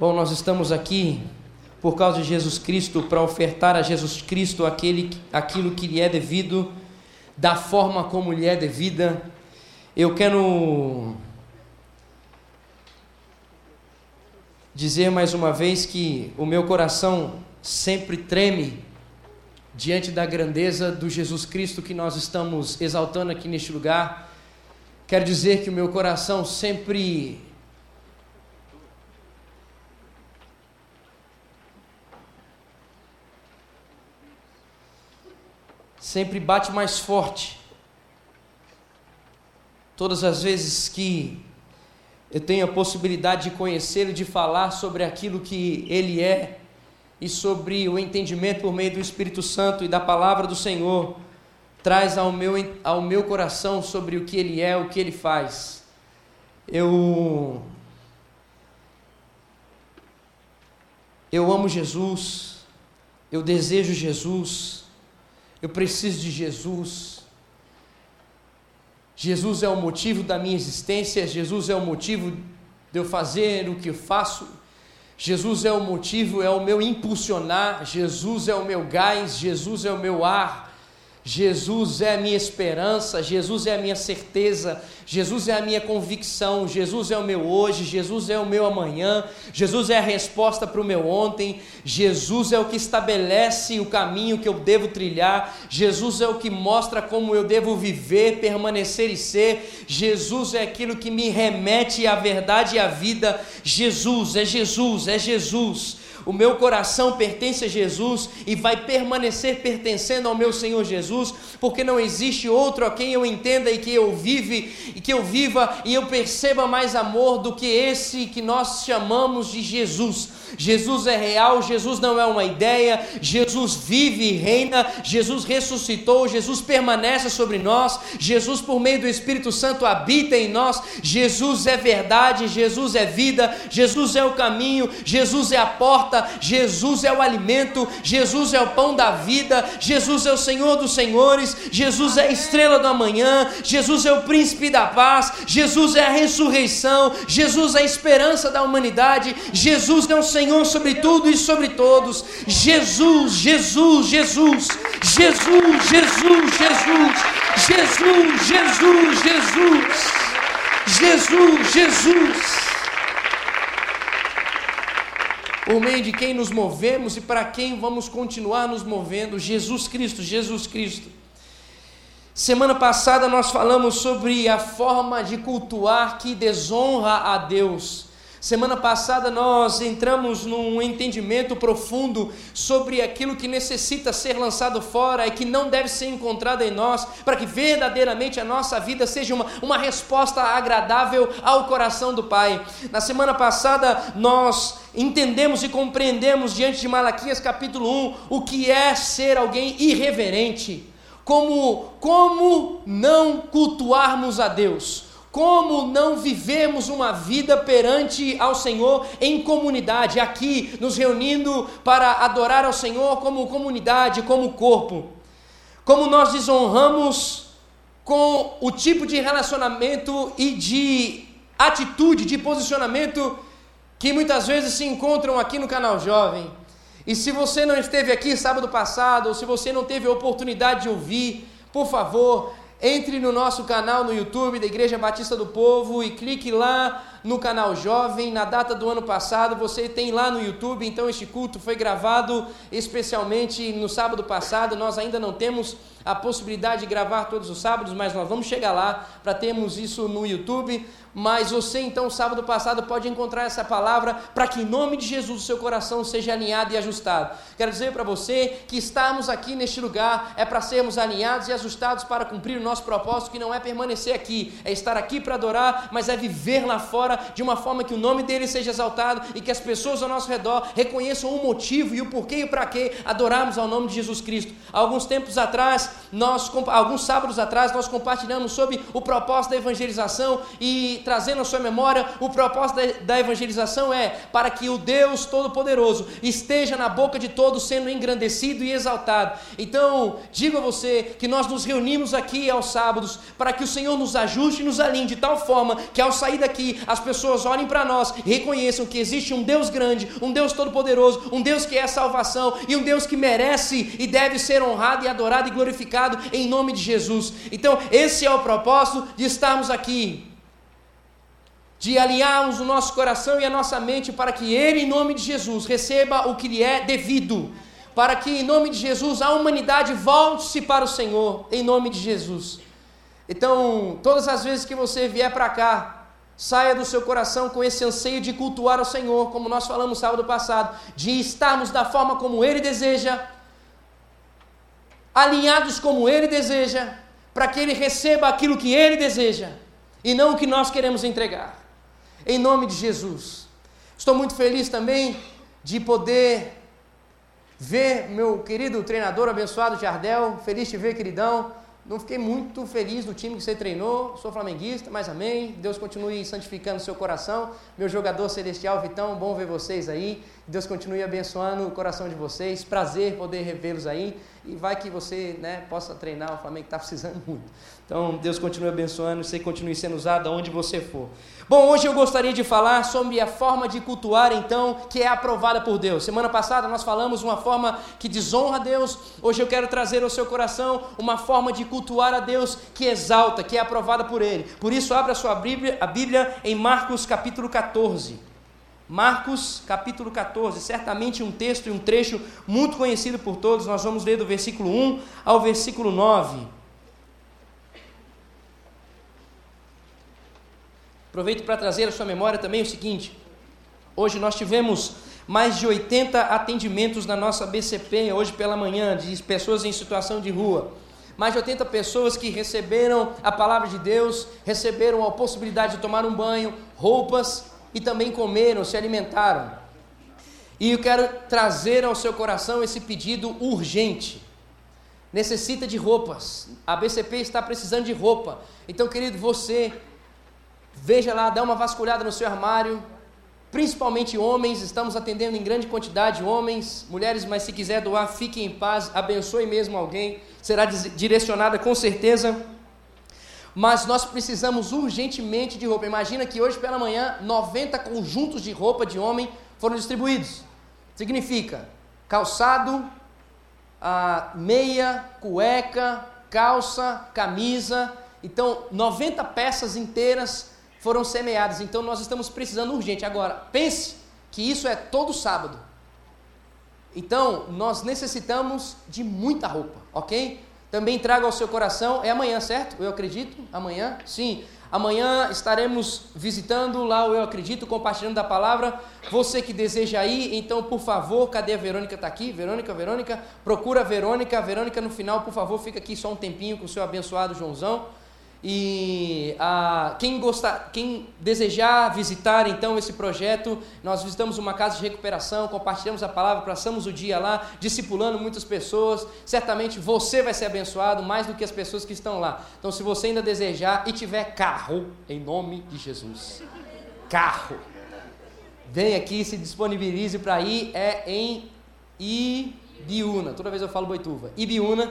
Bom, nós estamos aqui por causa de Jesus Cristo para ofertar a Jesus Cristo aquele, aquilo que lhe é devido, da forma como lhe é devida. Eu quero dizer mais uma vez que o meu coração sempre treme diante da grandeza do Jesus Cristo que nós estamos exaltando aqui neste lugar. Quero dizer que o meu coração sempre sempre bate mais forte. Todas as vezes que eu tenho a possibilidade de conhecê-lo, de falar sobre aquilo que ele é e sobre o entendimento por meio do Espírito Santo e da palavra do Senhor, traz ao meu, ao meu coração sobre o que ele é, o que ele faz. Eu eu amo Jesus, eu desejo Jesus, eu preciso de Jesus. Jesus é o motivo da minha existência, Jesus é o motivo de eu fazer o que eu faço. Jesus é o motivo, é o meu impulsionar, Jesus é o meu gás, Jesus é o meu ar, Jesus é a minha esperança, Jesus é a minha certeza, Jesus é a minha convicção, Jesus é o meu hoje, Jesus é o meu amanhã, Jesus é a resposta para o meu ontem, Jesus é o que estabelece o caminho que eu devo trilhar, Jesus é o que mostra como eu devo viver, permanecer e ser, Jesus é aquilo que me remete à verdade e à vida, Jesus, é Jesus, é Jesus. O meu coração pertence a Jesus e vai permanecer pertencendo ao meu Senhor Jesus, porque não existe outro a quem eu entenda e que eu vive e que eu viva e eu perceba mais amor do que esse que nós chamamos de Jesus. Jesus é real, Jesus não é uma ideia, Jesus vive e reina, Jesus ressuscitou, Jesus permanece sobre nós, Jesus, por meio do Espírito Santo, habita em nós, Jesus é verdade, Jesus é vida, Jesus é o caminho, Jesus é a porta, Jesus é o alimento, Jesus é o pão da vida, Jesus é o Senhor dos Senhores, Jesus é a estrela da manhã, Jesus é o príncipe da paz, Jesus é a ressurreição, Jesus é a esperança da humanidade, Jesus é o Senhor Senhor sobre tudo e sobre todos. Jesus, Jesus, Jesus, Jesus, Jesus, Jesus, Jesus, Jesus, Jesus, Jesus, Jesus. Por meio de quem nos movemos e para quem vamos continuar nos movendo, Jesus Cristo, Jesus Cristo. Semana passada nós falamos sobre a forma de cultuar que desonra a Deus. Semana passada nós entramos num entendimento profundo sobre aquilo que necessita ser lançado fora e que não deve ser encontrado em nós, para que verdadeiramente a nossa vida seja uma, uma resposta agradável ao coração do Pai. Na semana passada nós entendemos e compreendemos diante de Malaquias capítulo 1 o que é ser alguém irreverente. Como, como não cultuarmos a Deus? Como não vivemos uma vida perante ao Senhor em comunidade, aqui nos reunindo para adorar ao Senhor como comunidade, como corpo? Como nós desonramos com o tipo de relacionamento e de atitude, de posicionamento que muitas vezes se encontram aqui no canal Jovem. E se você não esteve aqui sábado passado, ou se você não teve a oportunidade de ouvir, por favor, entre no nosso canal no YouTube da Igreja Batista do Povo e clique lá no canal Jovem. Na data do ano passado, você tem lá no YouTube. Então, este culto foi gravado especialmente no sábado passado. Nós ainda não temos a possibilidade de gravar todos os sábados, mas nós vamos chegar lá para termos isso no YouTube. Mas você, então, sábado passado, pode encontrar essa palavra para que, em nome de Jesus, o seu coração seja alinhado e ajustado. Quero dizer para você que estarmos aqui neste lugar é para sermos alinhados e ajustados para cumprir o nosso propósito, que não é permanecer aqui, é estar aqui para adorar, mas é viver lá fora de uma forma que o nome dele seja exaltado e que as pessoas ao nosso redor reconheçam o motivo e o porquê e para que adorarmos ao nome de Jesus Cristo. Alguns tempos atrás, nós alguns sábados atrás nós compartilhamos sobre o propósito da evangelização e trazendo a sua memória, o propósito da, da evangelização é para que o Deus todo-poderoso esteja na boca de todos sendo engrandecido e exaltado. Então, digo a você que nós nos reunimos aqui aos sábados para que o Senhor nos ajuste e nos alinhe de tal forma que ao sair daqui as pessoas olhem para nós reconheçam que existe um Deus grande, um Deus todo-poderoso, um Deus que é salvação e um Deus que merece e deve ser honrado e adorado e glorificado em nome de Jesus. Então, esse é o propósito de estarmos aqui. De alinharmos o nosso coração e a nossa mente para que Ele, em nome de Jesus, receba o que lhe é devido. Para que, em nome de Jesus, a humanidade volte-se para o Senhor, em nome de Jesus. Então, todas as vezes que você vier para cá, saia do seu coração com esse anseio de cultuar o Senhor, como nós falamos sábado passado, de estarmos da forma como Ele deseja, alinhados como Ele deseja, para que Ele receba aquilo que Ele deseja e não o que nós queremos entregar. Em nome de Jesus. Estou muito feliz também de poder ver meu querido treinador abençoado Jardel. Feliz de ver, queridão. Não fiquei muito feliz do time que você treinou, sou flamenguista, mas amém. Deus continue santificando seu coração. Meu jogador celestial, Vitão, bom ver vocês aí. Deus continue abençoando o coração de vocês. Prazer poder revê-los aí. E vai que você né, possa treinar o Flamengo que está precisando muito. Então, Deus continue abençoando, você continue sendo usado aonde você for. Bom, hoje eu gostaria de falar sobre a forma de cultuar, então, que é aprovada por Deus. Semana passada nós falamos uma forma que desonra a Deus. Hoje eu quero trazer ao seu coração uma forma de cultuar a Deus que exalta, que é aprovada por Ele. Por isso, abra sua Bíblia, a Bíblia em Marcos capítulo 14. Marcos capítulo 14, certamente um texto e um trecho muito conhecido por todos. Nós vamos ler do versículo 1 ao versículo 9. Aproveito para trazer à sua memória também o seguinte: hoje nós tivemos mais de 80 atendimentos na nossa BCP, hoje pela manhã, de pessoas em situação de rua. Mais de 80 pessoas que receberam a palavra de Deus, receberam a possibilidade de tomar um banho, roupas e também comeram, se alimentaram. E eu quero trazer ao seu coração esse pedido urgente. Necessita de roupas. A BCP está precisando de roupa. Então, querido, você Veja lá, dá uma vasculhada no seu armário, principalmente homens, estamos atendendo em grande quantidade homens, mulheres, mas se quiser doar, fique em paz, abençoe mesmo alguém, será direcionada com certeza. Mas nós precisamos urgentemente de roupa. Imagina que hoje pela manhã 90 conjuntos de roupa de homem foram distribuídos. Significa calçado, meia, cueca, calça, camisa. Então, 90 peças inteiras foram semeadas. Então nós estamos precisando urgente. Agora, pense que isso é todo sábado. Então, nós necessitamos de muita roupa, ok? Também traga ao seu coração, é amanhã, certo? Eu acredito? Amanhã? Sim. Amanhã estaremos visitando lá o Eu Acredito, compartilhando da palavra. Você que deseja ir, então, por favor, cadê a Verônica? Está aqui? Verônica, Verônica, procura a Verônica. Verônica, no final, por favor, fica aqui só um tempinho com o seu abençoado Joãozão. E ah, quem, gostar, quem desejar visitar então esse projeto, nós visitamos uma casa de recuperação, compartilhamos a palavra, passamos o dia lá, discipulando muitas pessoas. Certamente você vai ser abençoado mais do que as pessoas que estão lá. Então, se você ainda desejar e tiver carro, em nome de Jesus, carro, vem aqui, se disponibilize para ir. É em Ibiúna. Toda vez eu falo Boituva. Ibiúna.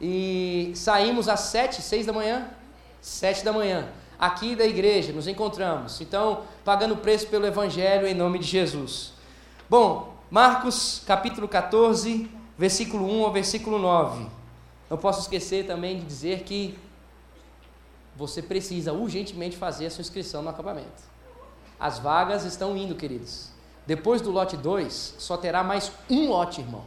E saímos às sete, seis da manhã sete da manhã, aqui da igreja, nos encontramos. Então, pagando preço pelo Evangelho em nome de Jesus. Bom, Marcos capítulo 14, versículo 1 ao versículo 9. Não posso esquecer também de dizer que você precisa urgentemente fazer a sua inscrição no acampamento. As vagas estão indo, queridos. Depois do lote 2, só terá mais um lote, irmão.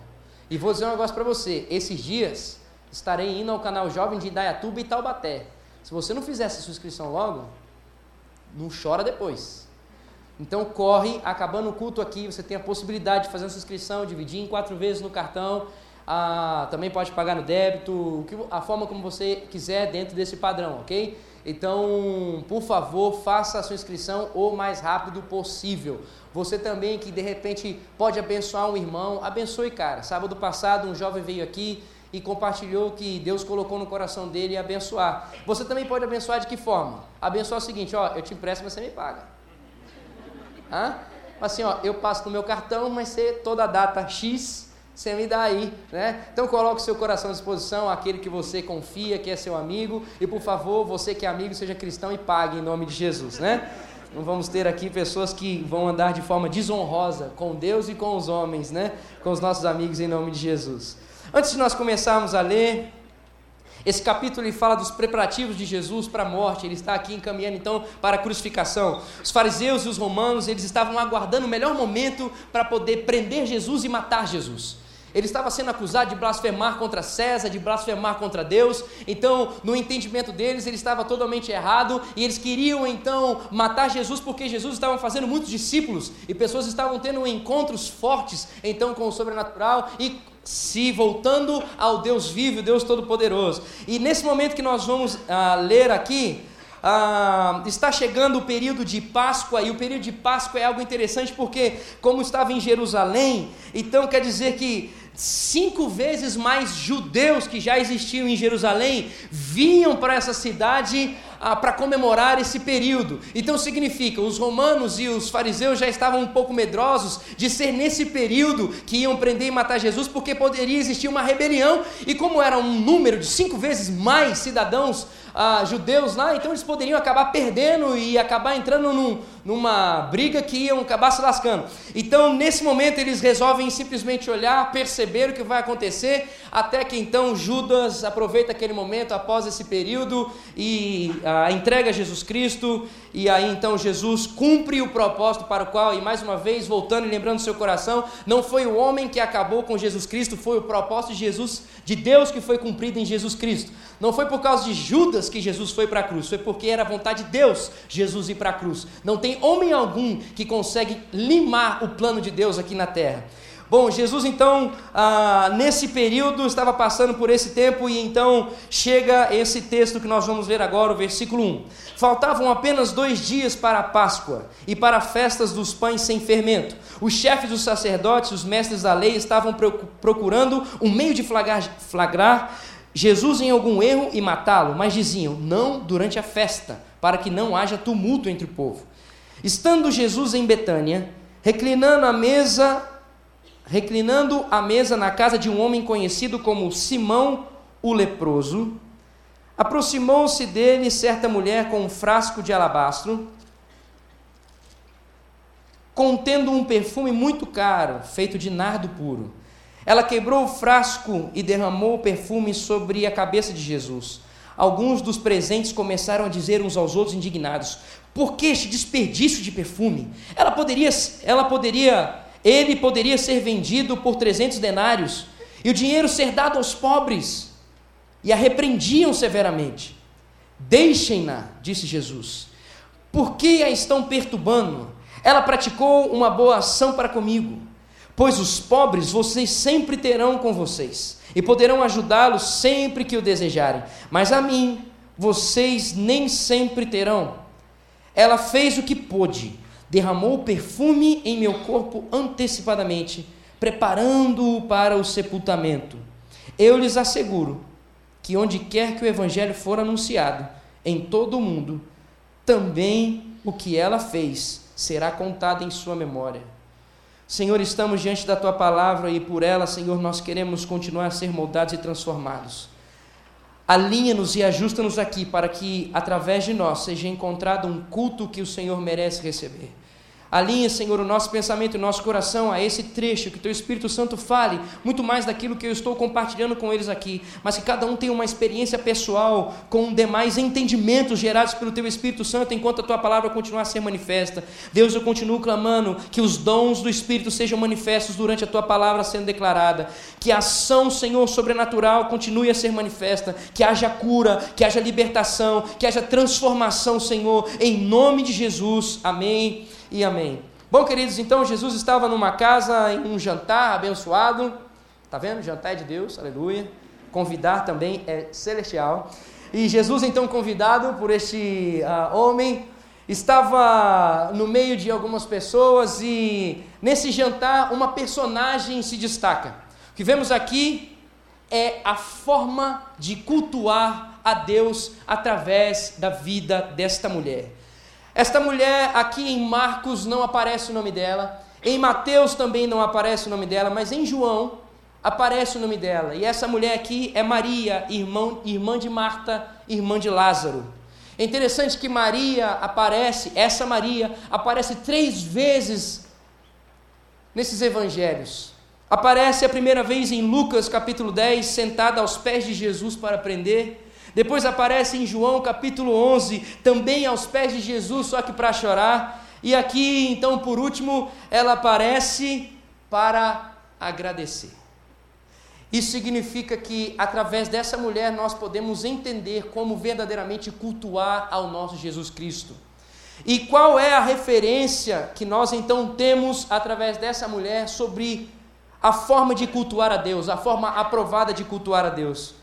E vou dizer um negócio para você: esses dias estarei indo ao canal Jovem de Indaiatuba e Taubaté. Se você não fizer essa sua inscrição logo, não chora depois. Então corre, acabando o culto aqui, você tem a possibilidade de fazer a sua inscrição, dividir em quatro vezes no cartão, ah, também pode pagar no débito, a forma como você quiser dentro desse padrão, ok? Então, por favor, faça a sua inscrição o mais rápido possível. Você também que de repente pode abençoar um irmão, abençoe, cara. Sábado passado um jovem veio aqui e compartilhou que Deus colocou no coração dele abençoar. Você também pode abençoar de que forma? Abençoar o seguinte, ó, eu te empresto, mas você me paga. Hã? Assim, ó, eu passo no meu cartão, mas você, toda a data X, você me dá aí, né? Então coloque seu coração à disposição, aquele que você confia, que é seu amigo, e por favor, você que é amigo, seja cristão e pague em nome de Jesus, né? Não vamos ter aqui pessoas que vão andar de forma desonrosa com Deus e com os homens, né? Com os nossos amigos em nome de Jesus. Antes de nós começarmos a ler, esse capítulo ele fala dos preparativos de Jesus para a morte, ele está aqui encaminhando então para a crucificação. Os fariseus e os romanos, eles estavam aguardando o melhor momento para poder prender Jesus e matar Jesus. Ele estava sendo acusado de blasfemar contra César, de blasfemar contra Deus. Então, no entendimento deles, ele estava totalmente errado e eles queriam então matar Jesus porque Jesus estava fazendo muitos discípulos e pessoas estavam tendo encontros fortes então com o sobrenatural e se voltando ao Deus vivo, Deus todo-poderoso. E nesse momento que nós vamos ah, ler aqui, ah, está chegando o período de Páscoa, e o período de Páscoa é algo interessante porque, como estava em Jerusalém, então quer dizer que cinco vezes mais judeus que já existiam em Jerusalém vinham para essa cidade ah, para comemorar esse período. Então significa, os romanos e os fariseus já estavam um pouco medrosos de ser nesse período que iam prender e matar Jesus, porque poderia existir uma rebelião, e como era um número de cinco vezes mais cidadãos ah, judeus lá, então eles poderiam acabar perdendo e acabar entrando num, numa briga que iam acabar se lascando. Então, nesse momento, eles resolvem simplesmente olhar, perceber o que vai acontecer, até que então Judas aproveita aquele momento após esse período e ah, entrega Jesus Cristo, e aí então Jesus cumpre o propósito para o qual, e mais uma vez, voltando e lembrando seu coração, não foi o homem que acabou com Jesus Cristo, foi o propósito de Jesus, de Deus que foi cumprido em Jesus Cristo. Não foi por causa de Judas que Jesus foi para a cruz, foi porque era vontade de Deus Jesus ir para a cruz. Não tem homem algum que consegue limar o plano de Deus aqui na terra. Bom, Jesus então, ah, nesse período, estava passando por esse tempo e então chega esse texto que nós vamos ler agora, o versículo 1. Faltavam apenas dois dias para a Páscoa e para festas dos pães sem fermento. Os chefes dos sacerdotes, os mestres da lei, estavam procurando um meio de flagrar, flagrar Jesus em algum erro e matá-lo, mas diziam: não durante a festa, para que não haja tumulto entre o povo. Estando Jesus em Betânia, reclinando a mesa, reclinando a mesa na casa de um homem conhecido como Simão o leproso, aproximou-se dele certa mulher com um frasco de alabastro, contendo um perfume muito caro, feito de nardo puro. Ela quebrou o frasco e derramou o perfume sobre a cabeça de Jesus. Alguns dos presentes começaram a dizer uns aos outros indignados: "Por que este desperdício de perfume? Ela poderia, ela poderia, ele poderia ser vendido por 300 denários e o dinheiro ser dado aos pobres." E a repreendiam severamente. Deixem-na, disse Jesus. Por que a estão perturbando? Ela praticou uma boa ação para comigo. Pois os pobres vocês sempre terão com vocês, e poderão ajudá-los sempre que o desejarem, mas a mim vocês nem sempre terão. Ela fez o que pôde, derramou perfume em meu corpo antecipadamente, preparando-o para o sepultamento. Eu lhes asseguro que onde quer que o evangelho for anunciado, em todo o mundo, também o que ela fez será contado em sua memória. Senhor, estamos diante da tua palavra e por ela, Senhor, nós queremos continuar a ser moldados e transformados. Alinha-nos e ajusta-nos aqui para que, através de nós, seja encontrado um culto que o Senhor merece receber. Alinha, Senhor, o nosso pensamento e o nosso coração a esse trecho, que Teu Espírito Santo fale muito mais daquilo que eu estou compartilhando com eles aqui, mas que cada um tenha uma experiência pessoal com demais entendimentos gerados pelo Teu Espírito Santo enquanto a Tua palavra continuar a ser manifesta. Deus, eu continuo clamando que os dons do Espírito sejam manifestos durante a Tua palavra sendo declarada, que a ação, Senhor, sobrenatural continue a ser manifesta, que haja cura, que haja libertação, que haja transformação, Senhor, em nome de Jesus. Amém e amém. Bom, queridos, então Jesus estava numa casa, em um jantar abençoado. Tá vendo? Jantar é de Deus, aleluia. Convidar também é celestial. E Jesus, então, convidado por este uh, homem, estava no meio de algumas pessoas e nesse jantar uma personagem se destaca. O que vemos aqui é a forma de cultuar a Deus através da vida desta mulher. Esta mulher, aqui em Marcos não aparece o nome dela, em Mateus também não aparece o nome dela, mas em João aparece o nome dela. E essa mulher aqui é Maria, irmã, irmã de Marta, irmã de Lázaro. É interessante que Maria aparece, essa Maria aparece três vezes nesses evangelhos. Aparece a primeira vez em Lucas capítulo 10, sentada aos pés de Jesus para aprender. Depois aparece em João capítulo 11, também aos pés de Jesus, só que para chorar. E aqui, então, por último, ela aparece para agradecer. Isso significa que através dessa mulher nós podemos entender como verdadeiramente cultuar ao nosso Jesus Cristo. E qual é a referência que nós então temos através dessa mulher sobre a forma de cultuar a Deus, a forma aprovada de cultuar a Deus.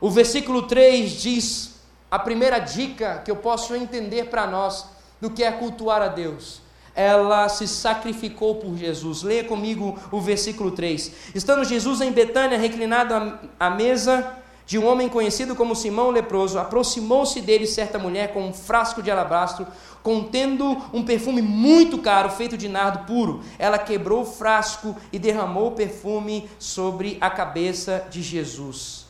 O versículo 3 diz a primeira dica que eu posso entender para nós do que é cultuar a Deus. Ela se sacrificou por Jesus. Leia comigo o versículo 3. Estando Jesus em Betânia, reclinado à mesa, de um homem conhecido como Simão leproso, aproximou-se dele certa mulher com um frasco de alabastro, contendo um perfume muito caro, feito de nardo puro. Ela quebrou o frasco e derramou o perfume sobre a cabeça de Jesus.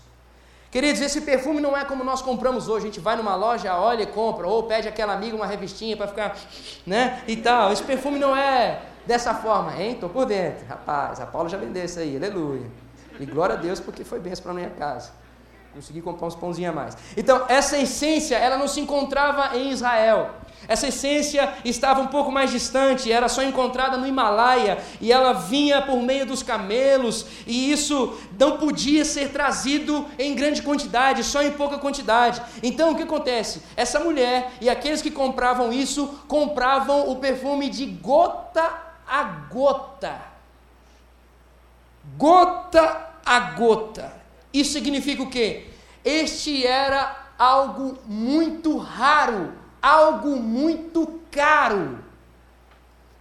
Queridos, esse perfume não é como nós compramos hoje. A gente vai numa loja, olha e compra, ou pede aquela amiga uma revistinha para ficar, né? E tal. Esse perfume não é dessa forma, hein? Tô por dentro. Rapaz, a Paula já vendeu isso aí, aleluia. E glória a Deus porque foi benção para minha casa. Consegui comprar uns pãozinhos a mais. Então, essa essência, ela não se encontrava em Israel. Essa essência estava um pouco mais distante, era só encontrada no Himalaia, e ela vinha por meio dos camelos, e isso não podia ser trazido em grande quantidade, só em pouca quantidade. Então o que acontece? Essa mulher e aqueles que compravam isso, compravam o perfume de gota a gota. Gota a gota. Isso significa o quê? Este era algo muito raro, algo muito caro.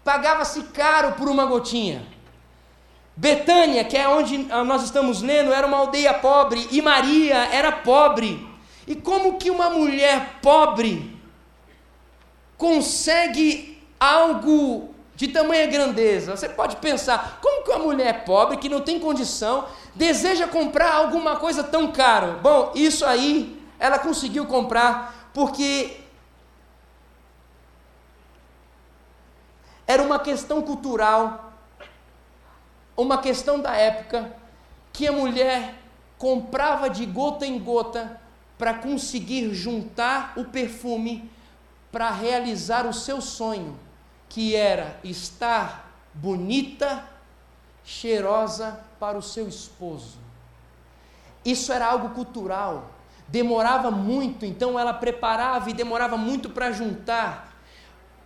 Pagava-se caro por uma gotinha. Betânia, que é onde nós estamos lendo, era uma aldeia pobre e Maria era pobre. E como que uma mulher pobre consegue algo de tamanha grandeza? Você pode pensar, como que uma mulher pobre que não tem condição deseja comprar alguma coisa tão caro. Bom, isso aí ela conseguiu comprar porque era uma questão cultural, uma questão da época, que a mulher comprava de gota em gota para conseguir juntar o perfume para realizar o seu sonho, que era estar bonita, cheirosa para o seu esposo. Isso era algo cultural, demorava muito, então ela preparava e demorava muito para juntar.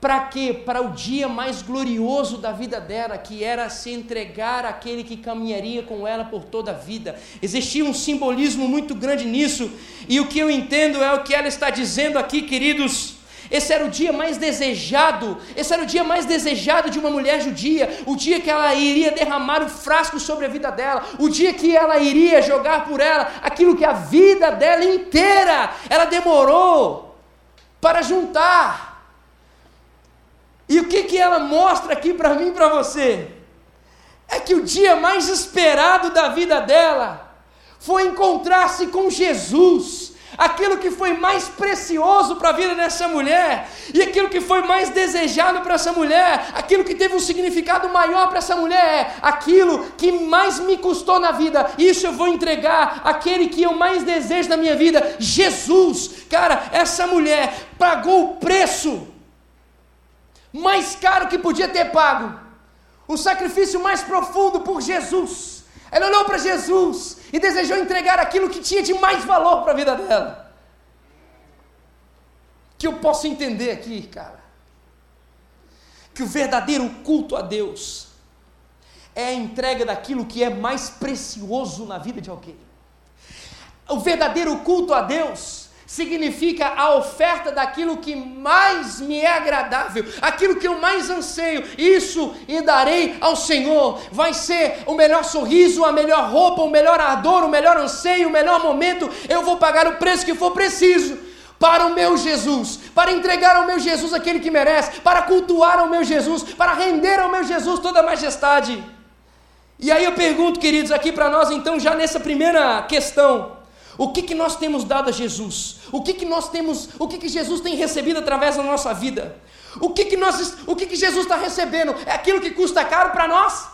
Para quê? Para o dia mais glorioso da vida dela, que era se entregar àquele que caminharia com ela por toda a vida. Existia um simbolismo muito grande nisso, e o que eu entendo é o que ela está dizendo aqui, queridos esse era o dia mais desejado, esse era o dia mais desejado de uma mulher judia, o dia que ela iria derramar o frasco sobre a vida dela, o dia que ela iria jogar por ela aquilo que a vida dela inteira ela demorou para juntar. E o que, que ela mostra aqui para mim e para você? É que o dia mais esperado da vida dela foi encontrar-se com Jesus aquilo que foi mais precioso para a vida dessa mulher, e aquilo que foi mais desejado para essa mulher, aquilo que teve um significado maior para essa mulher, é aquilo que mais me custou na vida, isso eu vou entregar aquele que eu mais desejo na minha vida, Jesus. Cara, essa mulher pagou o preço mais caro que podia ter pago, o sacrifício mais profundo por Jesus. Ela olhou para Jesus e desejou entregar aquilo que tinha de mais valor para a vida dela. Que eu posso entender aqui, cara, que o verdadeiro culto a Deus é a entrega daquilo que é mais precioso na vida de alguém. O verdadeiro culto a Deus significa a oferta daquilo que mais me é agradável, aquilo que eu mais anseio, isso e darei ao Senhor. Vai ser o melhor sorriso, a melhor roupa, o melhor ardor, o melhor anseio, o melhor momento. Eu vou pagar o preço que for preciso para o meu Jesus, para entregar ao meu Jesus aquele que merece, para cultuar ao meu Jesus, para render ao meu Jesus toda a majestade. E aí eu pergunto, queridos, aqui para nós, então, já nessa primeira questão, o que, que nós temos dado a Jesus? O que, que nós temos, o que, que Jesus tem recebido através da nossa vida? O que, que, nós, o que, que Jesus está recebendo? É aquilo que custa caro para nós?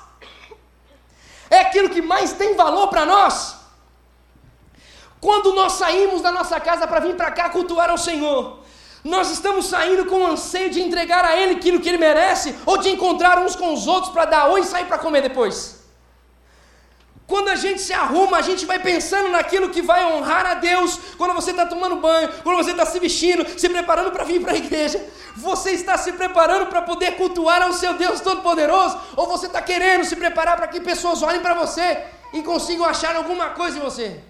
É aquilo que mais tem valor para nós? Quando nós saímos da nossa casa para vir para cá cultuar ao Senhor, nós estamos saindo com o anseio de entregar a Ele aquilo que Ele merece, ou de encontrar uns com os outros para dar oi e sair para comer depois? Quando a gente se arruma, a gente vai pensando naquilo que vai honrar a Deus. Quando você está tomando banho, quando você está se vestindo, se preparando para vir para a igreja, você está se preparando para poder cultuar ao seu Deus Todo-Poderoso? Ou você está querendo se preparar para que pessoas olhem para você e consigam achar alguma coisa em você?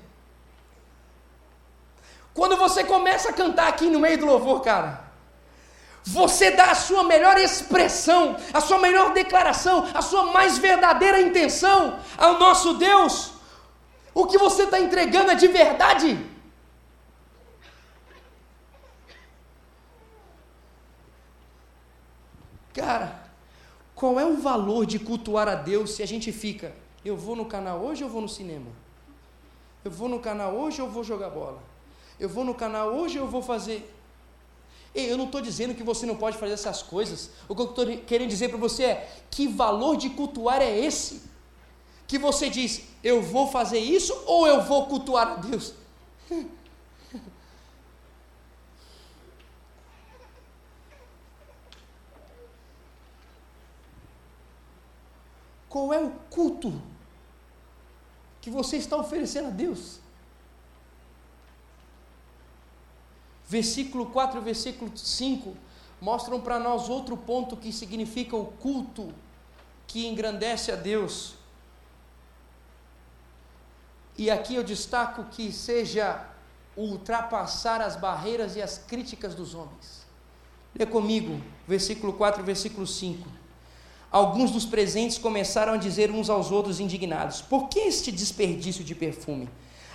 Quando você começa a cantar aqui no meio do louvor, cara, você dá a sua melhor expressão, a sua melhor declaração, a sua mais verdadeira intenção ao nosso Deus. O que você está entregando é de verdade. Cara, qual é o valor de cultuar a Deus se a gente fica, eu vou no canal hoje ou vou no cinema? Eu vou no canal hoje ou vou jogar bola? Eu vou no canal hoje ou vou fazer Ei, eu não estou dizendo que você não pode fazer essas coisas. O que eu estou querendo dizer para você é: que valor de cultuar é esse? Que você diz, eu vou fazer isso ou eu vou cultuar a Deus? Qual é o culto que você está oferecendo a Deus? Versículo 4 e versículo 5 mostram para nós outro ponto que significa o culto que engrandece a Deus. E aqui eu destaco que seja ultrapassar as barreiras e as críticas dos homens. Lê comigo, versículo 4 e versículo 5. Alguns dos presentes começaram a dizer uns aos outros indignados: Por que este desperdício de perfume?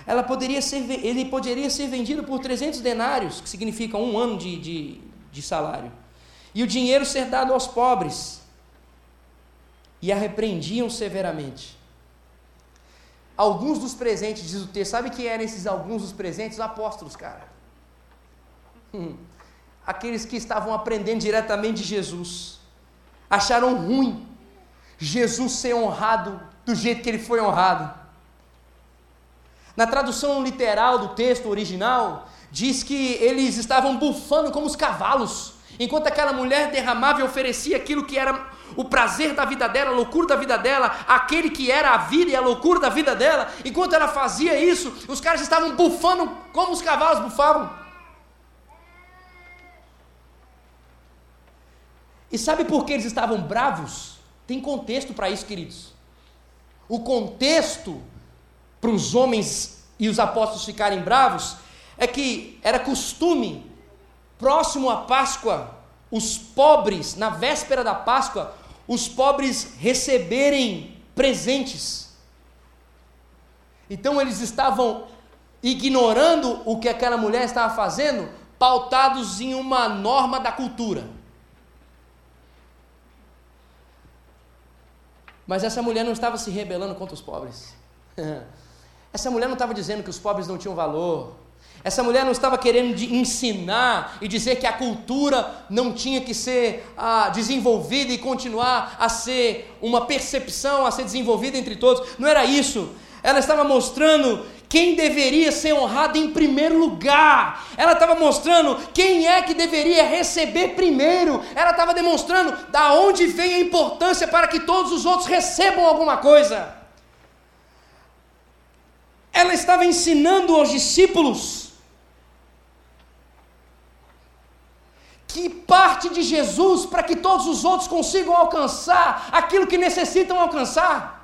Ela poderia ser, ele poderia ser vendido por 300 denários, que significa um ano de, de, de salário, e o dinheiro ser dado aos pobres. E a repreendiam severamente. Alguns dos presentes, diz o texto, sabe quem eram esses alguns dos presentes? Os apóstolos, cara. Hum. Aqueles que estavam aprendendo diretamente de Jesus. Acharam ruim Jesus ser honrado do jeito que ele foi honrado. Na tradução literal do texto original, diz que eles estavam bufando como os cavalos, enquanto aquela mulher derramava e oferecia aquilo que era o prazer da vida dela, a loucura da vida dela, aquele que era a vida e a loucura da vida dela, enquanto ela fazia isso, os caras estavam bufando como os cavalos bufavam. E sabe por que eles estavam bravos? Tem contexto para isso, queridos. O contexto para os homens e os apóstolos ficarem bravos, é que era costume, próximo à Páscoa, os pobres, na véspera da Páscoa, os pobres receberem presentes. Então eles estavam ignorando o que aquela mulher estava fazendo, pautados em uma norma da cultura. Mas essa mulher não estava se rebelando contra os pobres. Essa mulher não estava dizendo que os pobres não tinham valor. Essa mulher não estava querendo ensinar e dizer que a cultura não tinha que ser ah, desenvolvida e continuar a ser uma percepção a ser desenvolvida entre todos. Não era isso. Ela estava mostrando quem deveria ser honrado em primeiro lugar. Ela estava mostrando quem é que deveria receber primeiro. Ela estava demonstrando da onde vem a importância para que todos os outros recebam alguma coisa ela estava ensinando aos discípulos que parte de Jesus para que todos os outros consigam alcançar aquilo que necessitam alcançar.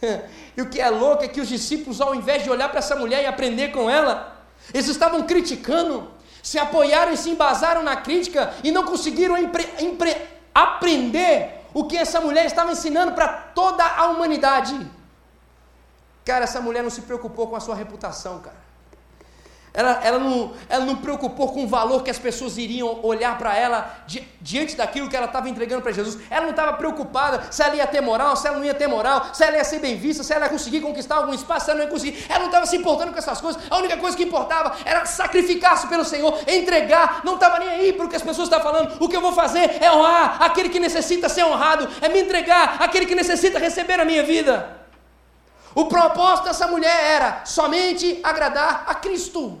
e o que é louco é que os discípulos, ao invés de olhar para essa mulher e aprender com ela, eles estavam criticando, se apoiaram e se embasaram na crítica e não conseguiram empre, empre, aprender o que essa mulher estava ensinando para toda a humanidade. Cara, essa mulher não se preocupou com a sua reputação, cara. Ela, ela, não, ela não preocupou com o valor que as pessoas iriam olhar para ela di, diante daquilo que ela estava entregando para Jesus. Ela não estava preocupada se ela ia ter moral, se ela não ia ter moral, se ela ia ser bem vista, se ela ia conseguir conquistar algum espaço, se ela não ia conseguir. Ela não estava se importando com essas coisas. A única coisa que importava era sacrificar-se pelo Senhor, entregar. Não estava nem aí para o que as pessoas estão falando. O que eu vou fazer é honrar aquele que necessita ser honrado, é me entregar aquele que necessita receber a minha vida. O propósito dessa mulher era somente agradar a Cristo.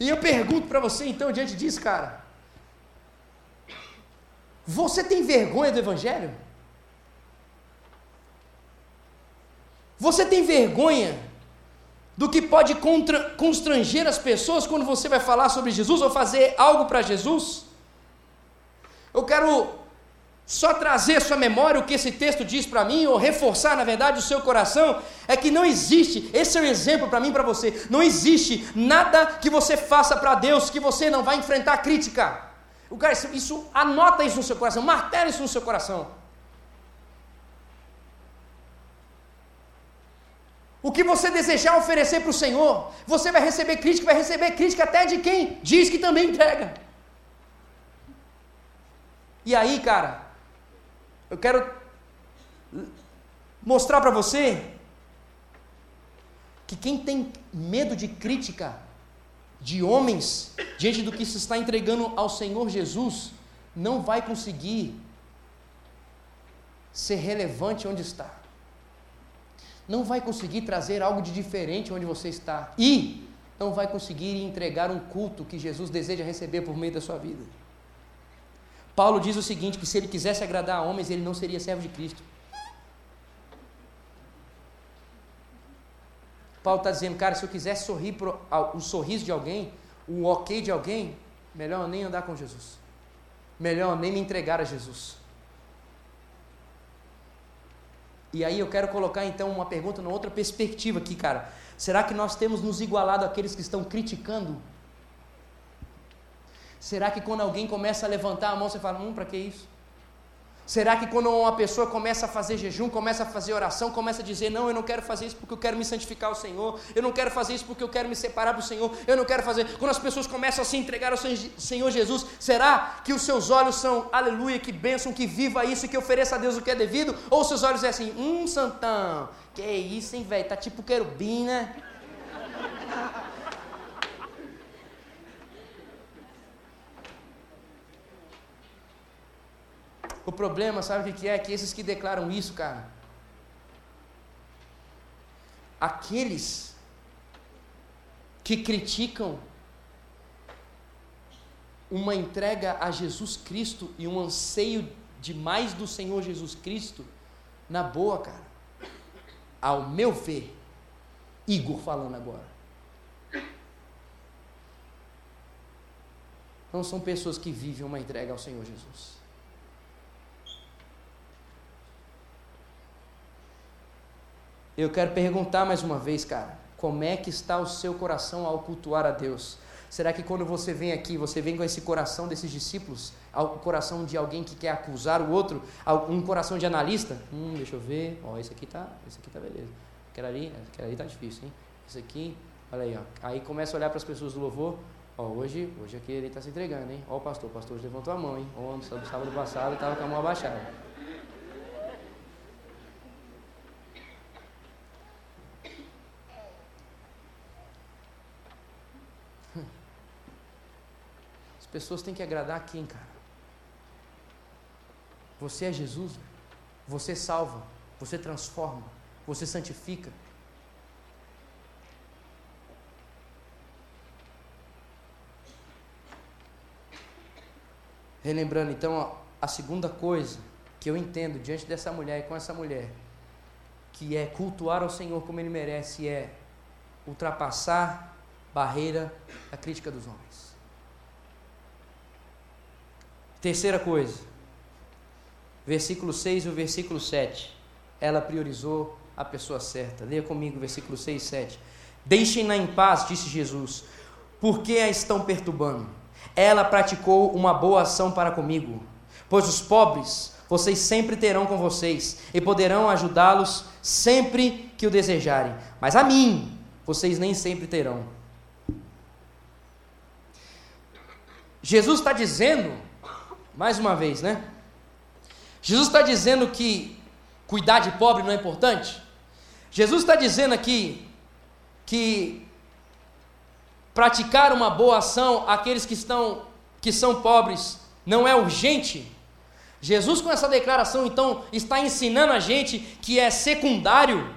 E eu pergunto para você então, diante disso, cara: Você tem vergonha do Evangelho? Você tem vergonha do que pode constranger as pessoas quando você vai falar sobre Jesus ou fazer algo para Jesus? Eu quero só trazer à sua memória o que esse texto diz para mim, ou reforçar, na verdade, o seu coração, é que não existe, esse é o um exemplo para mim e para você, não existe nada que você faça para Deus que você não vai enfrentar crítica. O cara, isso, isso, anota isso no seu coração, martela isso no seu coração. O que você desejar oferecer para o Senhor, você vai receber crítica, vai receber crítica até de quem diz que também entrega. E aí, cara, eu quero mostrar para você que quem tem medo de crítica de homens diante do que se está entregando ao Senhor Jesus, não vai conseguir ser relevante onde está. Não vai conseguir trazer algo de diferente onde você está. E não vai conseguir entregar um culto que Jesus deseja receber por meio da sua vida. Paulo diz o seguinte: que se ele quisesse agradar a homens, ele não seria servo de Cristo. Paulo está dizendo, cara, se eu quisesse sorrir pro, o sorriso de alguém, o ok de alguém, melhor nem andar com Jesus. Melhor nem me entregar a Jesus. E aí eu quero colocar então uma pergunta numa outra perspectiva aqui, cara. Será que nós temos nos igualado àqueles que estão criticando Será que quando alguém começa a levantar a mão, você fala, hum, para que isso? Será que quando uma pessoa começa a fazer jejum, começa a fazer oração, começa a dizer, não, eu não quero fazer isso porque eu quero me santificar ao Senhor, eu não quero fazer isso porque eu quero me separar do Senhor, eu não quero fazer. Quando as pessoas começam a se entregar ao Senhor Jesus, será que os seus olhos são, aleluia, que bênção, que viva isso e que ofereça a Deus o que é devido? Ou seus olhos é assim, hum, santão, que isso, hein, velho, tá tipo querubim, né? O problema, sabe o que é? Que esses que declaram isso, cara, aqueles que criticam uma entrega a Jesus Cristo e um anseio de mais do Senhor Jesus Cristo, na boa, cara, ao meu ver, Igor falando agora, não são pessoas que vivem uma entrega ao Senhor Jesus. Eu quero perguntar mais uma vez, cara, como é que está o seu coração ao cultuar a Deus? Será que quando você vem aqui, você vem com esse coração desses discípulos, o coração de alguém que quer acusar o outro, um coração de analista? Hum, deixa eu ver. Ó, esse aqui tá, esse aqui tá beleza. Aquela ali, aquela ali tá difícil, hein? Esse aqui, olha aí, ó. Aí começa a olhar para as pessoas do louvor. Ó, hoje, hoje aqui ele está se entregando, hein? Ó, o pastor, o pastor levantou a mão, hein? Ontem, sábado passado, estava com a mão abaixada. Pessoas têm que agradar quem, cara? Você é Jesus, você salva, você transforma, você santifica. Relembrando então a segunda coisa que eu entendo diante dessa mulher e com essa mulher, que é cultuar ao Senhor como Ele merece, é ultrapassar barreira da crítica dos homens. Terceira coisa, versículo 6 e o versículo 7. ela priorizou a pessoa certa. Leia comigo versículo 6 e 7. Deixem-na em paz, disse Jesus, porque a estão perturbando. Ela praticou uma boa ação para comigo, pois os pobres vocês sempre terão com vocês e poderão ajudá-los sempre que o desejarem. Mas a mim, vocês nem sempre terão. Jesus está dizendo, mais uma vez, né? Jesus está dizendo que cuidar de pobre não é importante? Jesus está dizendo aqui que praticar uma boa ação àqueles que estão que são pobres não é urgente? Jesus com essa declaração então está ensinando a gente que é secundário.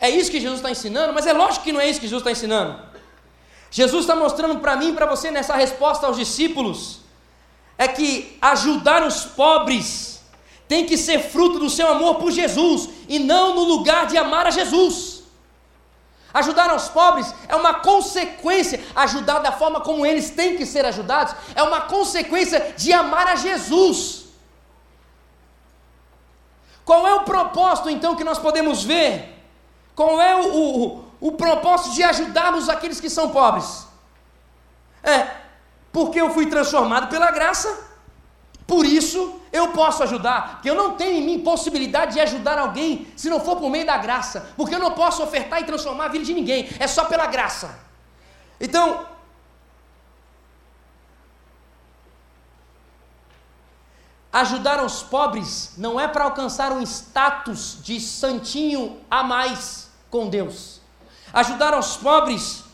É isso que Jesus está ensinando, mas é lógico que não é isso que Jesus está ensinando. Jesus está mostrando para mim e para você nessa resposta aos discípulos é que ajudar os pobres tem que ser fruto do seu amor por Jesus e não no lugar de amar a Jesus. Ajudar aos pobres é uma consequência, ajudar da forma como eles têm que ser ajudados, é uma consequência de amar a Jesus. Qual é o propósito então que nós podemos ver? Qual é o, o, o propósito de ajudarmos aqueles que são pobres? É, porque eu fui transformado pela graça por isso eu posso ajudar, porque eu não tenho em mim possibilidade de ajudar alguém se não for por meio da graça, porque eu não posso ofertar e transformar a vida de ninguém, é só pela graça. Então, ajudar os pobres não é para alcançar um status de santinho a mais com Deus. Ajudar aos pobres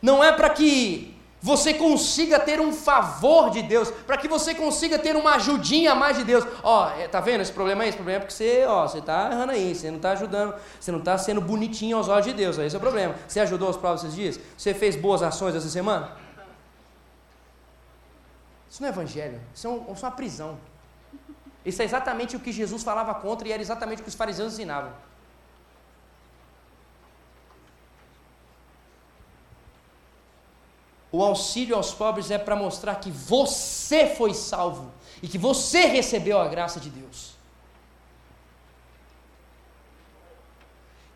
não é para que você consiga ter um favor de Deus, para que você consiga ter uma ajudinha a mais de Deus. Ó, é, tá vendo esse problema aí? Esse problema é porque você, ó, você tá errando aí, você não está ajudando, você não está sendo bonitinho aos olhos de Deus. Esse é o problema. Você ajudou os provas esses dias? Você fez boas ações essa semana? Isso não é evangelho, isso é, um, isso é uma prisão. Isso é exatamente o que Jesus falava contra e era exatamente o que os fariseus ensinavam. O auxílio aos pobres é para mostrar que você foi salvo e que você recebeu a graça de Deus.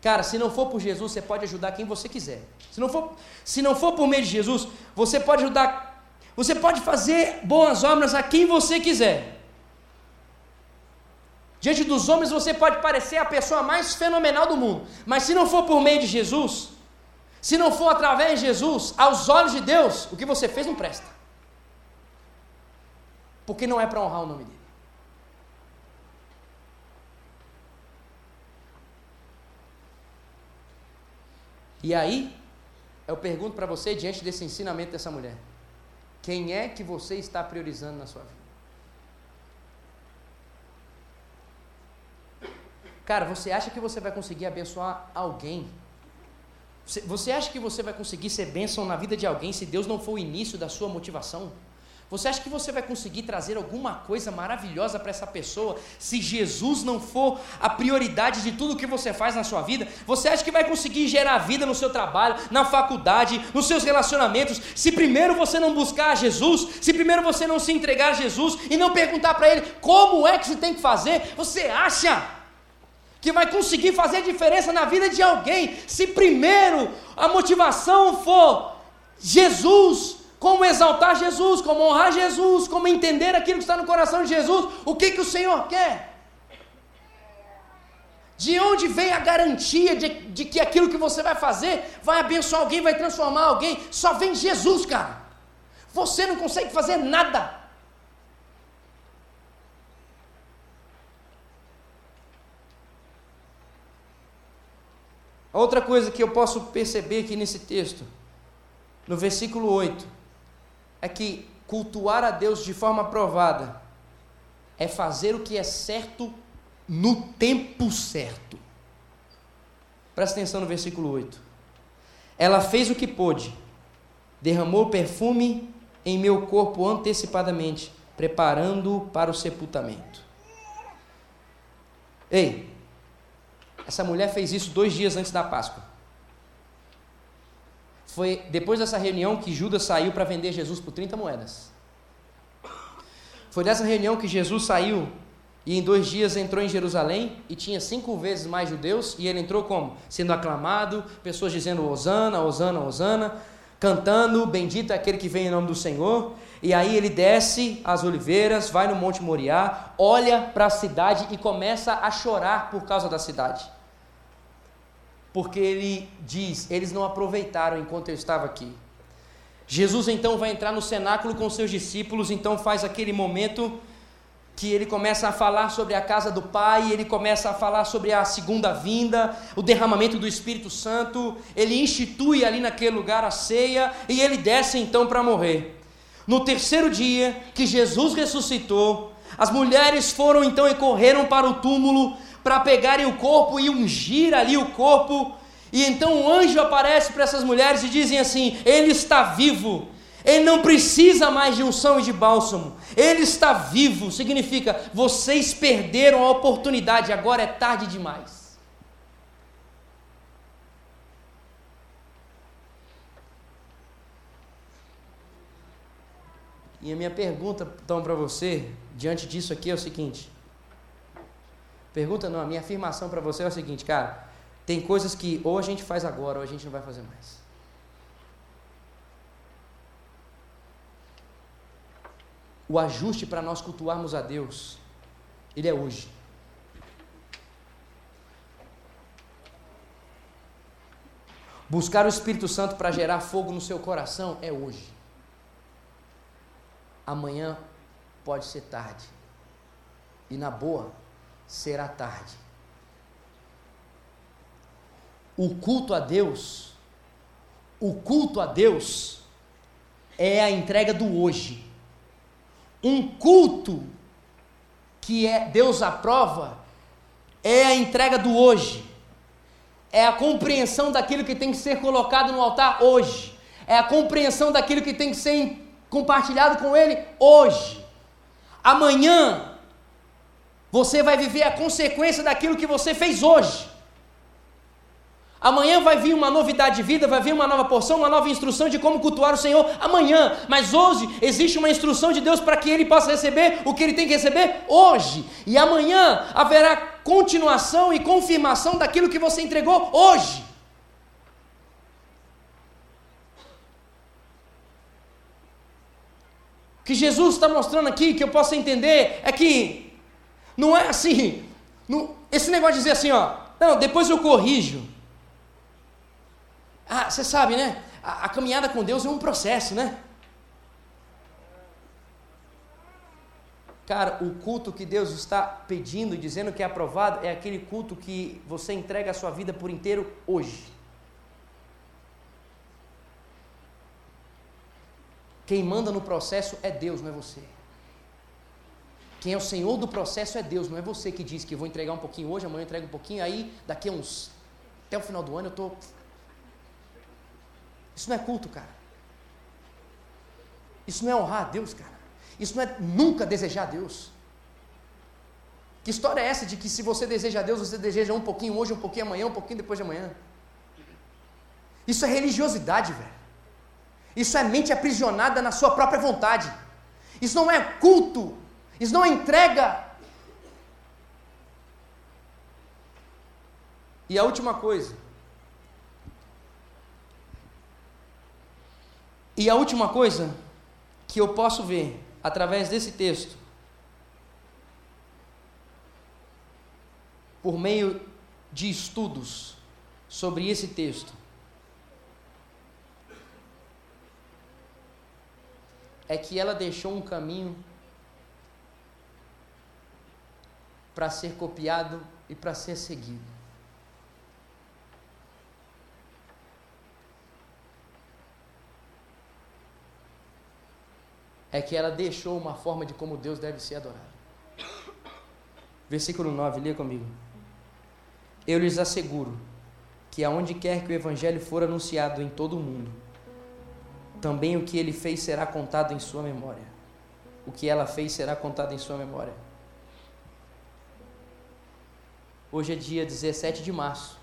Cara, se não for por Jesus, você pode ajudar quem você quiser. Se não for, se não for por meio de Jesus, você pode ajudar, você pode fazer boas obras a quem você quiser. Diante dos homens você pode parecer a pessoa mais fenomenal do mundo, mas se não for por meio de Jesus, se não for através de Jesus, aos olhos de Deus, o que você fez não presta. Porque não é para honrar o nome dele. E aí, eu pergunto para você, diante desse ensinamento dessa mulher: quem é que você está priorizando na sua vida? Cara, você acha que você vai conseguir abençoar alguém você acha que você vai conseguir ser bênção na vida de alguém se Deus não for o início da sua motivação? Você acha que você vai conseguir trazer alguma coisa maravilhosa para essa pessoa se Jesus não for a prioridade de tudo que você faz na sua vida? Você acha que vai conseguir gerar vida no seu trabalho, na faculdade, nos seus relacionamentos, se primeiro você não buscar Jesus, se primeiro você não se entregar a Jesus e não perguntar para Ele como é que se tem que fazer? Você acha que vai conseguir fazer diferença na vida de alguém, se primeiro a motivação for Jesus, como exaltar Jesus, como honrar Jesus, como entender aquilo que está no coração de Jesus, o que, que o Senhor quer. De onde vem a garantia de, de que aquilo que você vai fazer vai abençoar alguém, vai transformar alguém? Só vem Jesus, cara. Você não consegue fazer nada. Outra coisa que eu posso perceber aqui nesse texto, no versículo 8, é que cultuar a Deus de forma provada é fazer o que é certo no tempo certo. Presta atenção no versículo 8. Ela fez o que pôde, derramou perfume em meu corpo antecipadamente, preparando-o para o sepultamento. Ei, essa mulher fez isso dois dias antes da Páscoa. Foi depois dessa reunião que Judas saiu para vender Jesus por 30 moedas. Foi dessa reunião que Jesus saiu E em dois dias entrou em Jerusalém e tinha cinco vezes mais judeus. E ele entrou como? Sendo aclamado, pessoas dizendo Osana, Osana, Osana, cantando, bendito é aquele que vem em nome do Senhor. E aí ele desce as oliveiras, vai no Monte Moriá, olha para a cidade e começa a chorar por causa da cidade. Porque ele diz: eles não aproveitaram enquanto eu estava aqui. Jesus então vai entrar no cenáculo com seus discípulos, então faz aquele momento que ele começa a falar sobre a casa do Pai, ele começa a falar sobre a segunda vinda, o derramamento do Espírito Santo, ele institui ali naquele lugar a ceia e ele desce então para morrer. No terceiro dia que Jesus ressuscitou, as mulheres foram então e correram para o túmulo para pegarem o corpo e ungir ali o corpo. E então o anjo aparece para essas mulheres e dizem assim: Ele está vivo. Ele não precisa mais de unção e de bálsamo. Ele está vivo. Significa, vocês perderam a oportunidade, agora é tarde demais. E a minha pergunta, então, para você, diante disso aqui, é o seguinte: pergunta não, a minha afirmação para você é o seguinte, cara, tem coisas que ou a gente faz agora ou a gente não vai fazer mais. o ajuste para nós cultuarmos a Deus, ele é hoje. Buscar o Espírito Santo para gerar fogo no seu coração é hoje. Amanhã pode ser tarde. E na boa, será tarde. O culto a Deus, o culto a Deus é a entrega do hoje um culto que é Deus aprova é a entrega do hoje. É a compreensão daquilo que tem que ser colocado no altar hoje. É a compreensão daquilo que tem que ser compartilhado com ele hoje. Amanhã você vai viver a consequência daquilo que você fez hoje. Amanhã vai vir uma novidade de vida, vai vir uma nova porção, uma nova instrução de como cultuar o Senhor amanhã. Mas hoje existe uma instrução de Deus para que ele possa receber o que ele tem que receber hoje. E amanhã haverá continuação e confirmação daquilo que você entregou hoje. O que Jesus está mostrando aqui, que eu possa entender, é que não é assim. Não, esse negócio de dizer assim, ó, não, depois eu corrijo. Ah, você sabe, né? A, a caminhada com Deus é um processo, né? Cara, o culto que Deus está pedindo, dizendo que é aprovado, é aquele culto que você entrega a sua vida por inteiro hoje. Quem manda no processo é Deus, não é você. Quem é o Senhor do processo é Deus, não é você que diz que vou entregar um pouquinho hoje, amanhã eu entrego um pouquinho, aí daqui a uns. Até o final do ano eu estou isso não é culto, cara. Isso não é honrar a Deus, cara. Isso não é nunca desejar a Deus. Que história é essa de que se você deseja a Deus, você deseja um pouquinho hoje, um pouquinho amanhã, um pouquinho depois de amanhã? Isso é religiosidade, velho. Isso é mente aprisionada na sua própria vontade. Isso não é culto. Isso não é entrega. E a última coisa, E a última coisa que eu posso ver através desse texto, por meio de estudos sobre esse texto, é que ela deixou um caminho para ser copiado e para ser seguido. é que ela deixou uma forma de como Deus deve ser adorado. Versículo 9, lê comigo. Eu lhes asseguro que aonde quer que o evangelho for anunciado em todo o mundo, também o que ele fez será contado em sua memória. O que ela fez será contado em sua memória. Hoje é dia 17 de março.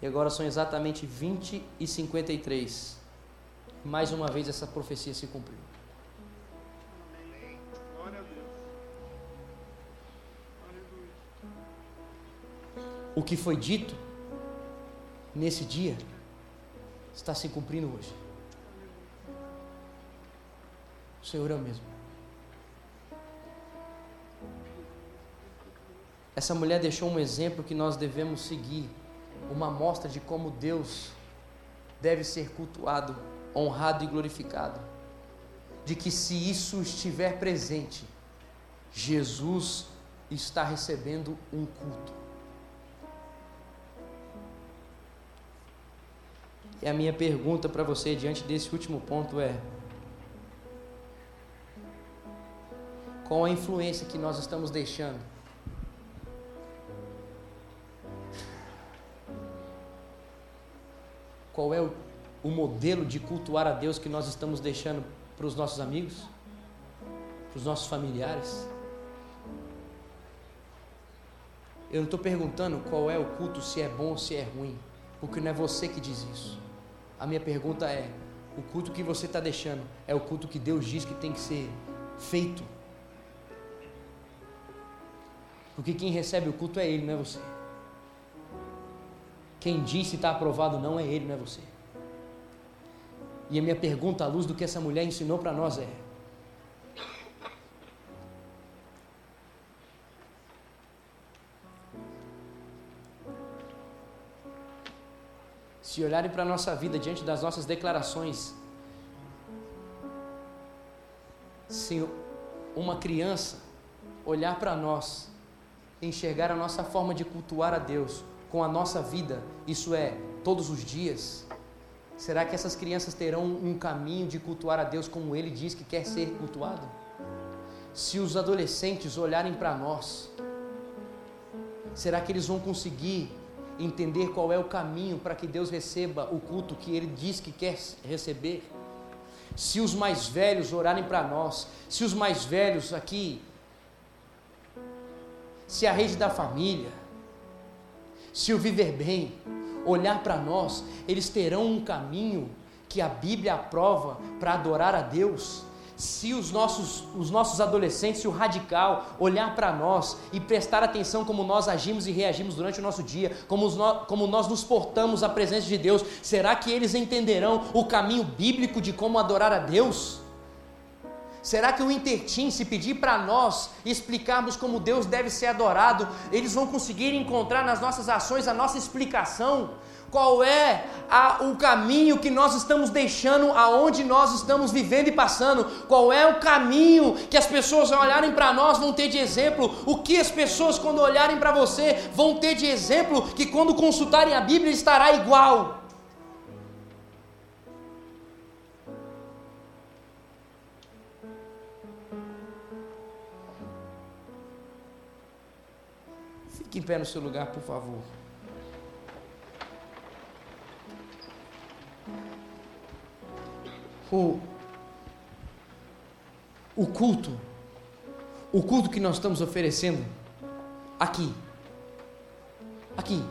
E agora são exatamente 20 e 53. Mais uma vez essa profecia se cumpriu. o que foi dito nesse dia está se cumprindo hoje. O Senhor é o mesmo. Essa mulher deixou um exemplo que nós devemos seguir, uma amostra de como Deus deve ser cultuado, honrado e glorificado. De que se isso estiver presente, Jesus está recebendo um culto. E a minha pergunta para você diante desse último ponto é: qual a influência que nós estamos deixando? Qual é o, o modelo de cultuar a Deus que nós estamos deixando para os nossos amigos, para os nossos familiares? Eu não estou perguntando qual é o culto, se é bom ou se é ruim, porque não é você que diz isso. A minha pergunta é: o culto que você está deixando é o culto que Deus diz que tem que ser feito? Porque quem recebe o culto é Ele, não é você. Quem diz se está aprovado não é Ele, não é você. E a minha pergunta, à luz do que essa mulher ensinou para nós, é: se olharem para a nossa vida diante das nossas declarações, se uma criança olhar para nós, enxergar a nossa forma de cultuar a Deus com a nossa vida, isso é, todos os dias, será que essas crianças terão um caminho de cultuar a Deus como Ele diz que quer ser cultuado? Se os adolescentes olharem para nós, será que eles vão conseguir entender qual é o caminho para que Deus receba o culto que Ele diz que quer receber. Se os mais velhos orarem para nós, se os mais velhos aqui, se a rede da família, se o viver bem, olhar para nós, eles terão um caminho que a Bíblia aprova para adorar a Deus se os nossos, os nossos adolescentes, se o radical olhar para nós e prestar atenção como nós agimos e reagimos durante o nosso dia, como, no, como nós nos portamos à presença de Deus, será que eles entenderão o caminho bíblico de como adorar a Deus? Será que o Intertim, se pedir para nós explicarmos como Deus deve ser adorado, eles vão conseguir encontrar nas nossas ações a nossa explicação? qual é a, o caminho que nós estamos deixando, aonde nós estamos vivendo e passando, qual é o caminho que as pessoas ao olharem para nós vão ter de exemplo, o que as pessoas quando olharem para você vão ter de exemplo, que quando consultarem a Bíblia estará igual. Em pé no seu lugar, por favor. o, o culto, o culto que nós estamos oferecendo aqui, aqui,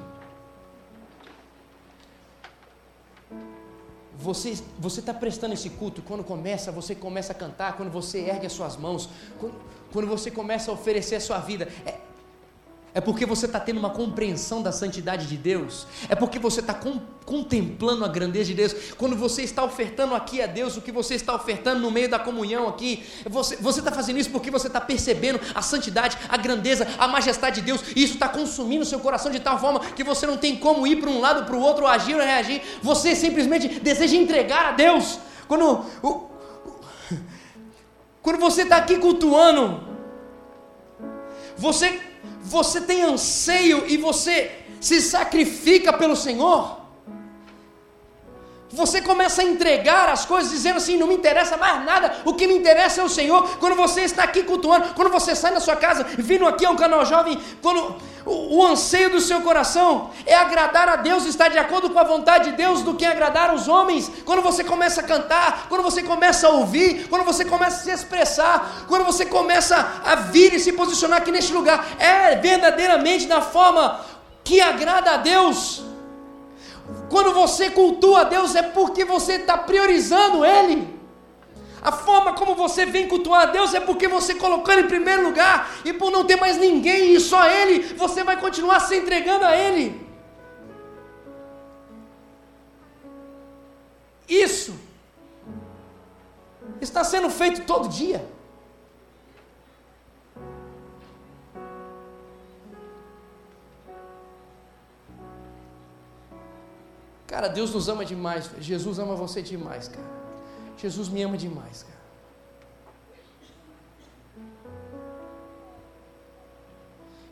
você está prestando esse culto quando começa, você começa a cantar, quando você ergue as suas mãos, quando, quando você começa a oferecer a sua vida. É, é porque você está tendo uma compreensão da santidade de Deus. É porque você está contemplando a grandeza de Deus. Quando você está ofertando aqui a Deus o que você está ofertando no meio da comunhão aqui, você está fazendo isso porque você está percebendo a santidade, a grandeza, a majestade de Deus. E isso está consumindo o seu coração de tal forma que você não tem como ir para um lado, para o outro, agir ou reagir. Você simplesmente deseja entregar a Deus. Quando, quando você está aqui cultuando, você você tem anseio e você se sacrifica pelo Senhor, você começa a entregar as coisas, dizendo assim: não me interessa mais nada, o que me interessa é o Senhor. Quando você está aqui cultuando, quando você sai da sua casa, vindo aqui ao canal jovem, quando o, o, anseio do seu coração é agradar a Deus, estar de acordo com a vontade de Deus, do que agradar os homens. Quando você começa a cantar, quando você começa a ouvir, quando você começa a se expressar, quando você começa a vir e se posicionar aqui neste lugar, é verdadeiramente da forma que agrada a Deus. Quando você cultua Deus é porque você está priorizando Ele. A forma como você vem cultuar a Deus é porque você colocou Ele em primeiro lugar, e por não ter mais ninguém e só Ele, você vai continuar se entregando a Ele. Isso está sendo feito todo dia. Cara, Deus nos ama demais. Jesus ama você demais, cara. Jesus me ama demais, cara.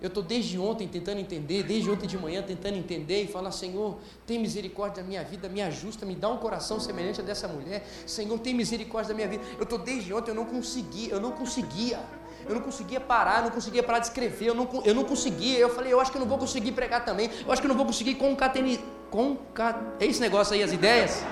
Eu estou desde ontem tentando entender, desde ontem de manhã tentando entender e falar: Senhor, tem misericórdia da minha vida, me ajusta, me dá um coração semelhante a dessa mulher. Senhor, tem misericórdia da minha vida. Eu estou desde ontem, eu não consegui, eu não conseguia. Eu não conseguia parar, eu não conseguia parar de escrever, eu não, eu não conseguia. Eu falei, eu acho que eu não vou conseguir pregar também, eu acho que eu não vou conseguir concatenar. Concat... É esse negócio aí, as ideias?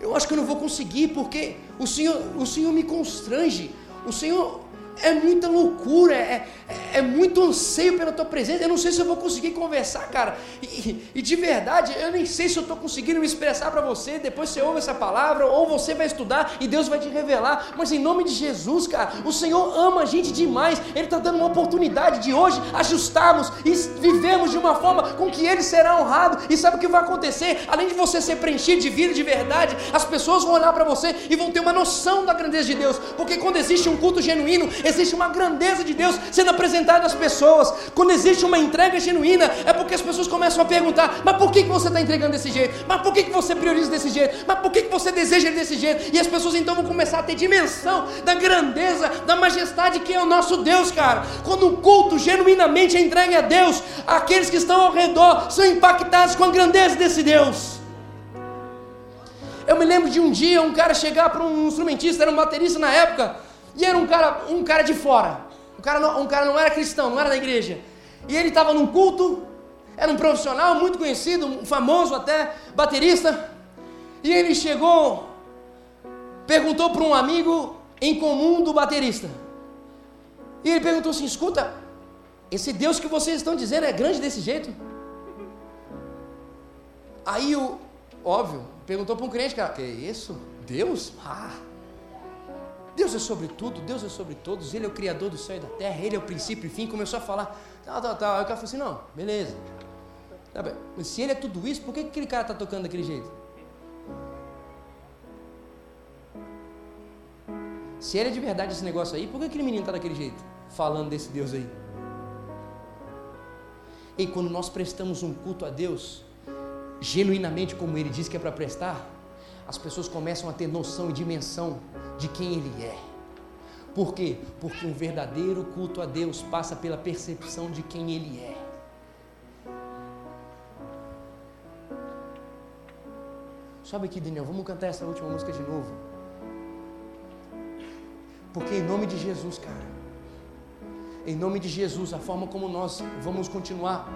Eu acho que eu não vou conseguir, porque o Senhor, o Senhor me constrange. O Senhor, é muita loucura, é, é, é, muito anseio pela tua presença. Eu não sei se eu vou conseguir conversar, cara. E, e de verdade, eu nem sei se eu estou conseguindo me expressar para você. Depois você ouve essa palavra, ou você vai estudar e Deus vai te revelar. Mas em nome de Jesus, cara, o Senhor ama a gente demais. Ele está dando uma oportunidade de hoje ajustarmos e vivemos de uma forma com que Ele será honrado. E sabe o que vai acontecer? Além de você ser preenchido de vida de verdade, as pessoas vão olhar para você e vão ter uma noção da grandeza de Deus. Porque quando existe um culto genuíno, existe uma grandeza de Deus sendo apresentada às pessoas. Quando existe uma entrega genuína, é porque as pessoas começam a perguntar: mas por que, que você está entregando desse jeito? Mas por que, que você prioriza desse jeito? Mas por que, que você deseja desse jeito? E as pessoas então vão começar a ter dimensão da grandeza, da majestade que é o nosso Deus, cara. Quando o culto genuinamente é entregue a Deus, aqueles que estão ao redor são impactados com a grandeza desse Deus. Eu me lembro de um dia um cara chegar para um instrumentista, era um baterista na época, e era um cara, um cara de fora. Um cara, não, um cara não era cristão, não era da igreja. E ele estava num culto, era um profissional muito conhecido, um famoso até, baterista. E ele chegou, perguntou para um amigo em comum do baterista. E ele perguntou assim: escuta, esse Deus que vocês estão dizendo é grande desse jeito? Aí o, óbvio, perguntou para um crente, cara, que isso? Deus? Ah, Deus é sobre tudo, Deus é sobre todos, Ele é o Criador do céu e da terra, Ele é o princípio e fim. Começou a falar, tal, tal, tal. Aí o cara falou assim: não, beleza. Tá Mas se Ele é tudo isso, por que aquele cara está tocando daquele jeito? Se Ele é de verdade esse negócio aí, por que aquele menino está daquele jeito? Falando desse Deus aí. E quando nós prestamos um culto a Deus, genuinamente como Ele diz que é para prestar, as pessoas começam a ter noção e dimensão de quem Ele é. Por quê? Porque um verdadeiro culto a Deus passa pela percepção de quem Ele é. Sobe aqui, Daniel, vamos cantar essa última música de novo. Porque em nome de Jesus, cara, em nome de Jesus, a forma como nós vamos continuar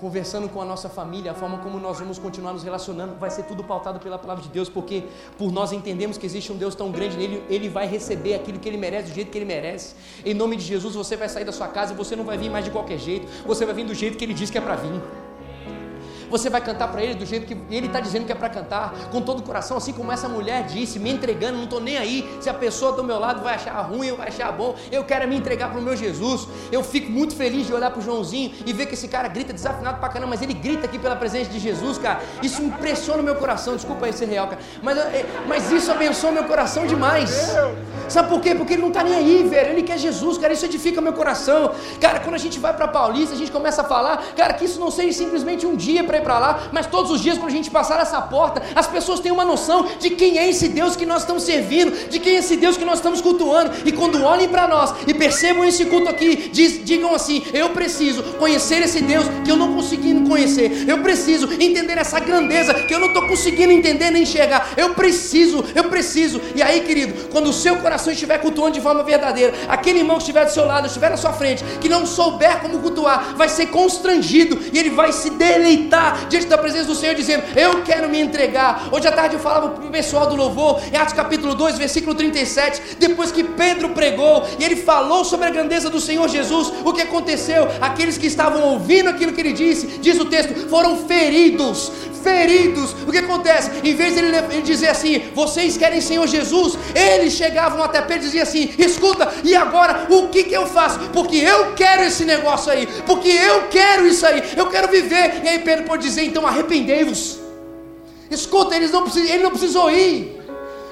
conversando com a nossa família, a forma como nós vamos continuar nos relacionando, vai ser tudo pautado pela palavra de Deus, porque por nós entendemos que existe um Deus tão grande nele, ele vai receber aquilo que ele merece, do jeito que ele merece. Em nome de Jesus, você vai sair da sua casa e você não vai vir mais de qualquer jeito, você vai vir do jeito que ele diz que é para vir. Você vai cantar para ele do jeito que ele está dizendo que é para cantar, com todo o coração, assim como essa mulher disse, me entregando, não estou nem aí se a pessoa do meu lado vai achar ruim ou vai achar bom. Eu quero me entregar para o meu Jesus. Eu fico muito feliz de olhar para o Joãozinho e ver que esse cara grita desafinado para caramba, mas ele grita aqui pela presença de Jesus, cara. Isso impressiona o meu coração. Desculpa aí ser real, cara. Mas, é, mas isso abençoa meu coração demais. Sabe por quê? Porque ele não está nem aí, velho. Ele quer Jesus, cara. Isso edifica meu coração. Cara, quando a gente vai para Paulista, a gente começa a falar, cara, que isso não seja simplesmente um dia para para lá, mas todos os dias, quando a gente passar essa porta, as pessoas têm uma noção de quem é esse Deus que nós estamos servindo, de quem é esse Deus que nós estamos cultuando. E quando olhem para nós e percebam esse culto aqui, diz, digam assim: Eu preciso conhecer esse Deus que eu não conseguindo conhecer, eu preciso entender essa grandeza que eu não estou conseguindo entender nem enxergar. Eu preciso, eu preciso. E aí, querido, quando o seu coração estiver cultuando de forma verdadeira, aquele irmão que estiver do seu lado, estiver na sua frente, que não souber como cultuar, vai ser constrangido e ele vai se deleitar diante da presença do Senhor dizendo: Eu quero me entregar. Hoje à tarde eu falava para o pessoal do louvor, em Atos capítulo 2, versículo 37, depois que Pedro pregou e ele falou sobre a grandeza do Senhor Jesus, o que aconteceu? Aqueles que estavam ouvindo aquilo que ele disse, diz o texto, foram feridos. Feridos, o que acontece? Em vez de ele, dizer assim, vocês querem Senhor Jesus, eles chegavam até Pedro e diziam assim: escuta, e agora o que, que eu faço? Porque eu quero esse negócio aí, porque eu quero isso aí, eu quero viver. E aí Pedro dizer: então arrependei-vos. Escuta, eles não precisam, ele não precisou ir.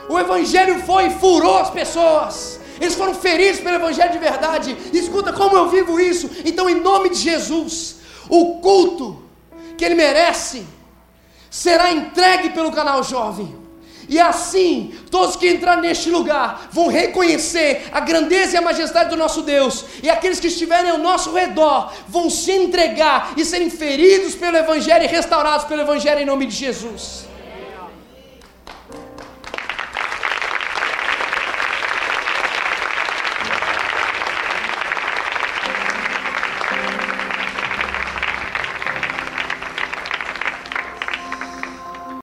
O evangelho foi e furou as pessoas. Eles foram feridos pelo evangelho de verdade. Escuta como eu vivo isso. Então, em nome de Jesus, o culto que ele merece será entregue pelo canal jovem. E assim, todos que entrarem neste lugar vão reconhecer a grandeza e a majestade do nosso Deus. E aqueles que estiverem ao nosso redor vão se entregar e serem feridos pelo Evangelho e restaurados pelo Evangelho em nome de Jesus.